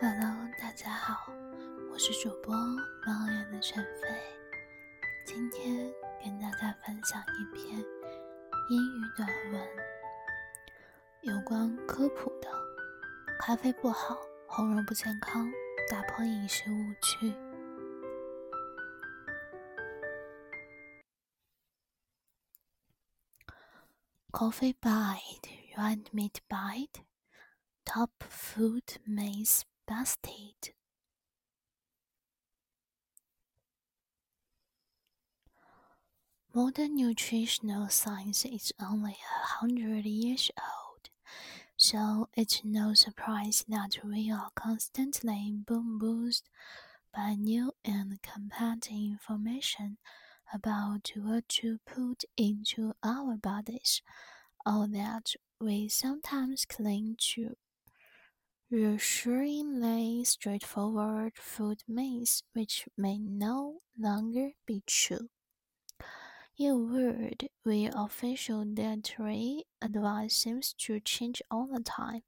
Hello，大家好，我是主播猫眼的陈飞，今天跟大家分享一篇英语短文，有关科普的。咖啡不好，红肉不健康，打破饮食误区。Coffee bite, red meat bite, top food myths busted. Modern nutritional science is only a hundred years old, so it's no surprise that we are constantly bombarded by new and competing information about what to put into our bodies, or that we sometimes cling to reassuringly straightforward food myths which may no longer be true. In word, we official dietary advice seems to change all the time,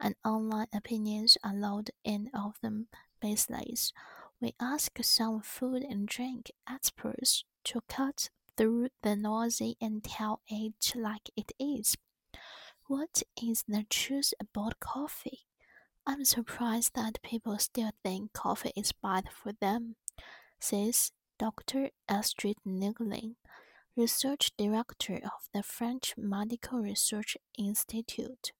and online opinions are loud and often baseless. We ask some food and drink experts to cut through the noise and tell it like it is. What is the truth about coffee? I'm surprised that people still think coffee is bad for them, says Dr. Astrid Nigelin research director of the French Medical Research Institute.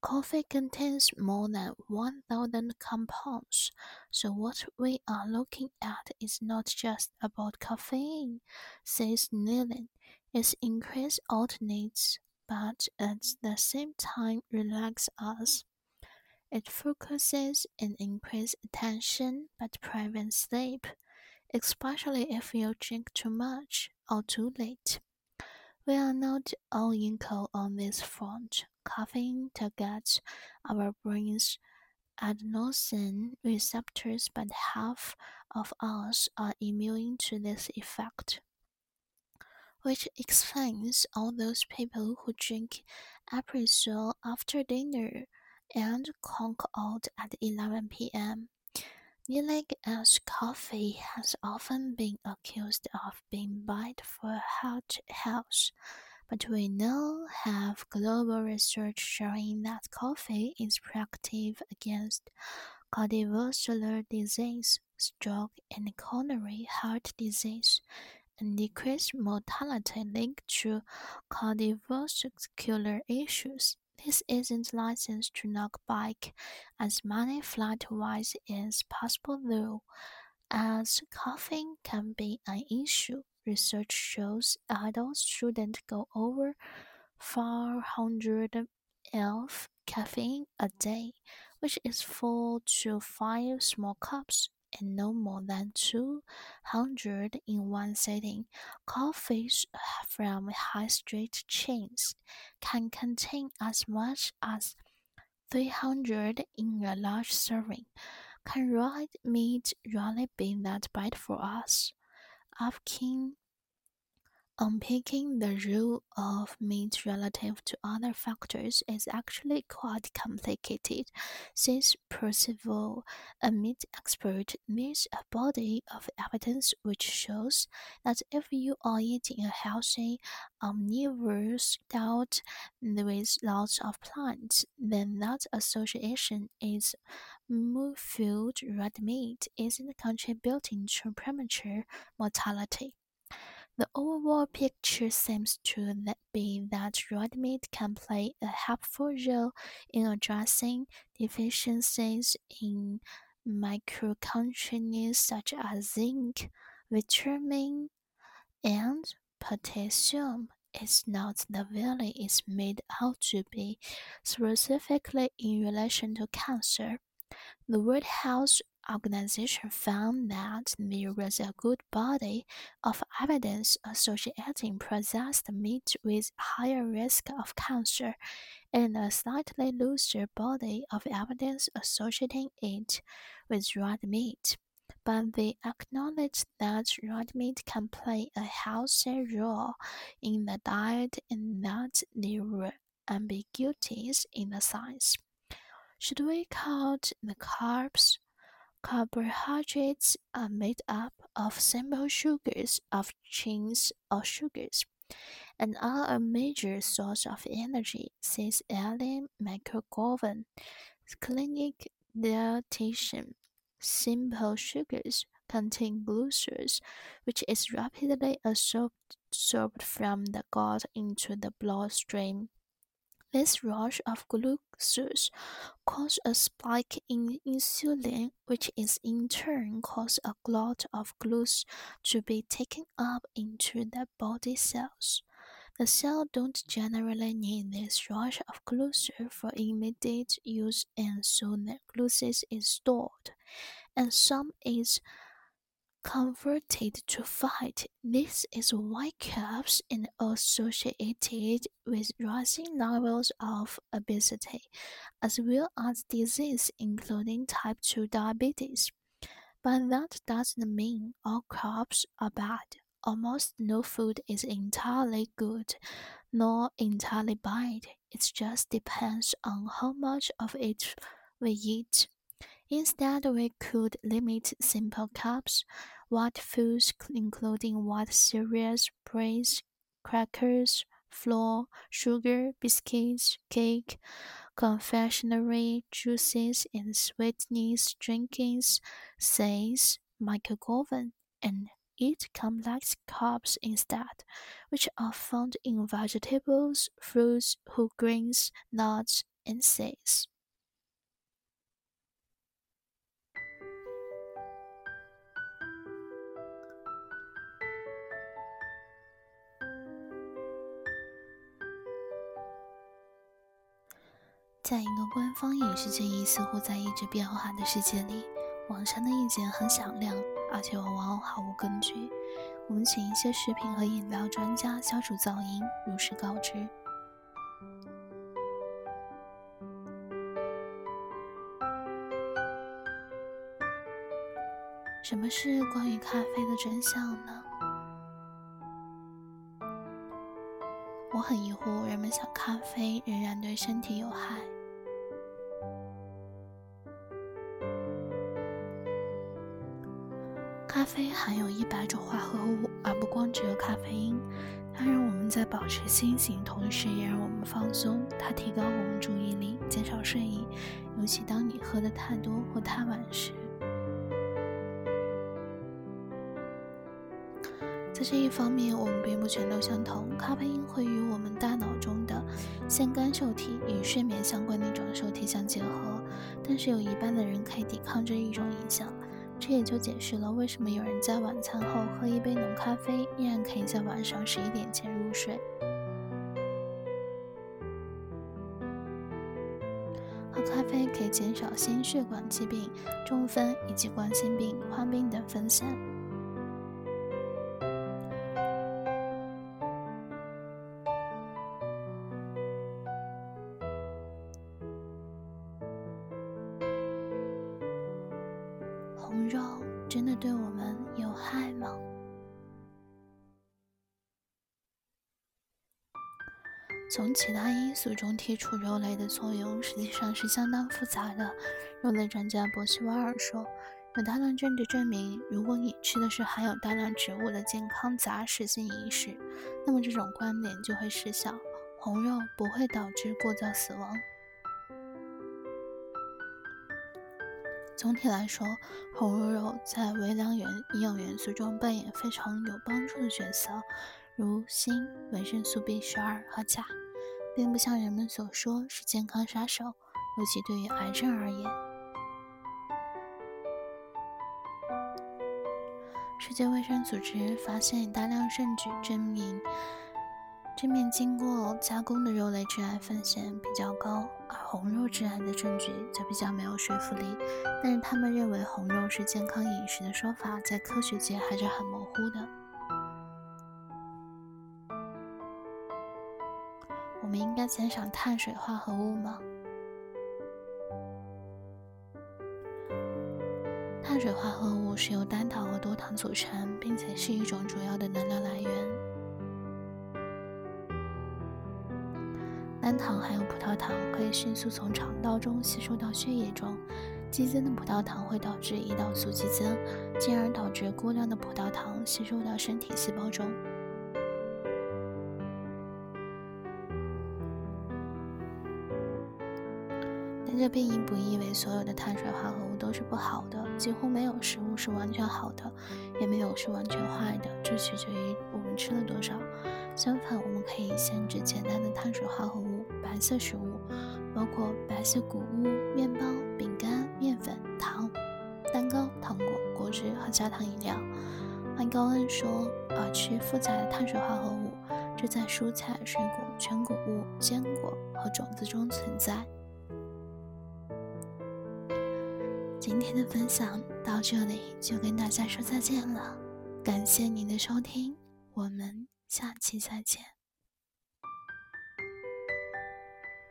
Coffee contains more than 1,000 compounds, so what we are looking at is not just about caffeine, says Nigelin. Its increased alternates, but at the same time relax us. It focuses and increases attention, but prevents sleep especially if you drink too much or too late. We are not all equal on this front. Caffeine targets our brain's adenosine receptors, but half of us are immune to this effect, which explains all those people who drink espresso after dinner and conk out at 11 p.m. Nigelin as coffee has often been accused of being bad for heart health, but we now have global research showing that coffee is protective against cardiovascular disease, stroke, and coronary heart disease, and decreased mortality linked to cardiovascular issues. This isn't licensed to knock back as many flat whites as possible though, as coughing can be an issue. Research shows adults shouldn't go over 400 of caffeine a day, which is 4 to 5 small cups and no more than 200 in one sitting. Coffees uh, from high street chains can contain as much as 300 in a large serving. Can red meat really be that bad for us? Afkin Um, Unpicking the role of meat relative to other factors is actually quite complicated, since Percival, a meat expert, needs a body of evidence which shows that if you are eating a healthy, um, omnivorous diet with lots of plants, then that association is fueled red meat isn't contributing to premature mortality. The overall picture seems to be that red meat can play a helpful role in addressing deficiencies in micronutrients such as zinc, vitamin, and potassium. It's not the value is made out to be specifically in relation to cancer. The World Health organization found that there was a good body of evidence associating processed meat with higher risk of cancer and a slightly looser body of evidence associating it with red meat. But they acknowledged that red meat can play a healthy role in the diet and that there were ambiguities in the science. Should we count the carbs? Carbohydrates are uh, made up of simple sugars of chains of sugars and are a major source of energy, says Ellen McGovern, clinic dietitian. Simple sugars contain glucose, which is rapidly absorbed from the gut into the bloodstream. This rush of glucose causes a spike in insulin, which is in turn causes a glut of glucose to be taken up into the body cells. The cell don't generally need this rush of glucose for immediate use and so the glucose is stored, and some is converted to fat. This is why carbs are associated with rising levels of obesity, as well as disease including type 2 diabetes. But that doesn't mean all carbs are bad. Almost no food is entirely good, nor entirely bad. It just depends on how much of it we eat. Instead, we could limit simple carbs, white foods including white cereals, breads, crackers, flour, sugar, biscuits, cake, confectionery, juices, and sweetness drinkings, says McGovern, and eat complex carbs instead, which are found in vegetables, fruits, whole grains, nuts, and seeds. 在一个官方饮食建议似乎在一直变化的世界里，网上的意见很响亮，而且往往毫无根据。我们请一些食品和饮料专家消除噪音，如实告知：什么是关于咖啡的真相呢？我很疑惑，人们想咖啡仍然对身体有害。咖啡含有一百种化合物，而不光只有咖啡因。它让我们在保持清醒，同时也让我们放松。它提高我们注意力，减少睡意，尤其当你喝的太多或太晚时。在这一方面，我们并不全都相同。咖啡因会与我们大脑中的腺苷受体与睡眠相关的一种受体相结合，但是有一半的人可以抵抗这一种影响。这也就解释了为什么有人在晚餐后喝一杯浓咖啡，依然可以在晚上十一点前入睡。喝咖啡可以减少心血管疾病、中风以及冠心病、患病等风险。对我们有害吗？从其他因素中剔除肉类的作用，实际上是相当复杂的。肉类专家博西瓦尔说：“有大量证据证明，如果你吃的是含有大量植物的健康杂食性饮食，那么这种观点就会失效。红肉不会导致过早死亡。”总体来说，红肉肉在微量元营养元素中扮演非常有帮助的角色，如锌、维生素 B 十二和钾，并不像人们所说是健康杀手，尤其对于癌症而言。世界卫生组织发现大量证据证明。这面经过加工的肉类致癌风险比较高，而红肉致癌的证据则比较没有说服力。但是他们认为红肉是健康饮食的说法，在科学界还是很模糊的。我们应该减少碳水化合物吗？碳水化合物是由单糖和多糖组成，并且是一种主要的能量来源。单糖含有葡萄糖，可以迅速从肠道中吸收到血液中。激增的葡萄糖会导致胰岛素激增，进而导致过量的葡萄糖吸收到身体细胞中。但这并不意味所有的碳水化合物都是不好的，几乎没有食物是完全好的，也没有是完全坏的，这取决于我们吃了多少。相反，我们可以限制简单的碳水化合物、白色食物，包括白色谷物、面包、饼干、面粉、糖、蛋糕、糖果、果汁和加糖饮料。按高恩说，而吃复杂的碳水化合物只在蔬菜、水果、全谷物、坚果和种子中存在。今天的分享到这里就跟大家说再见了，感谢您的收听，我们下期再见。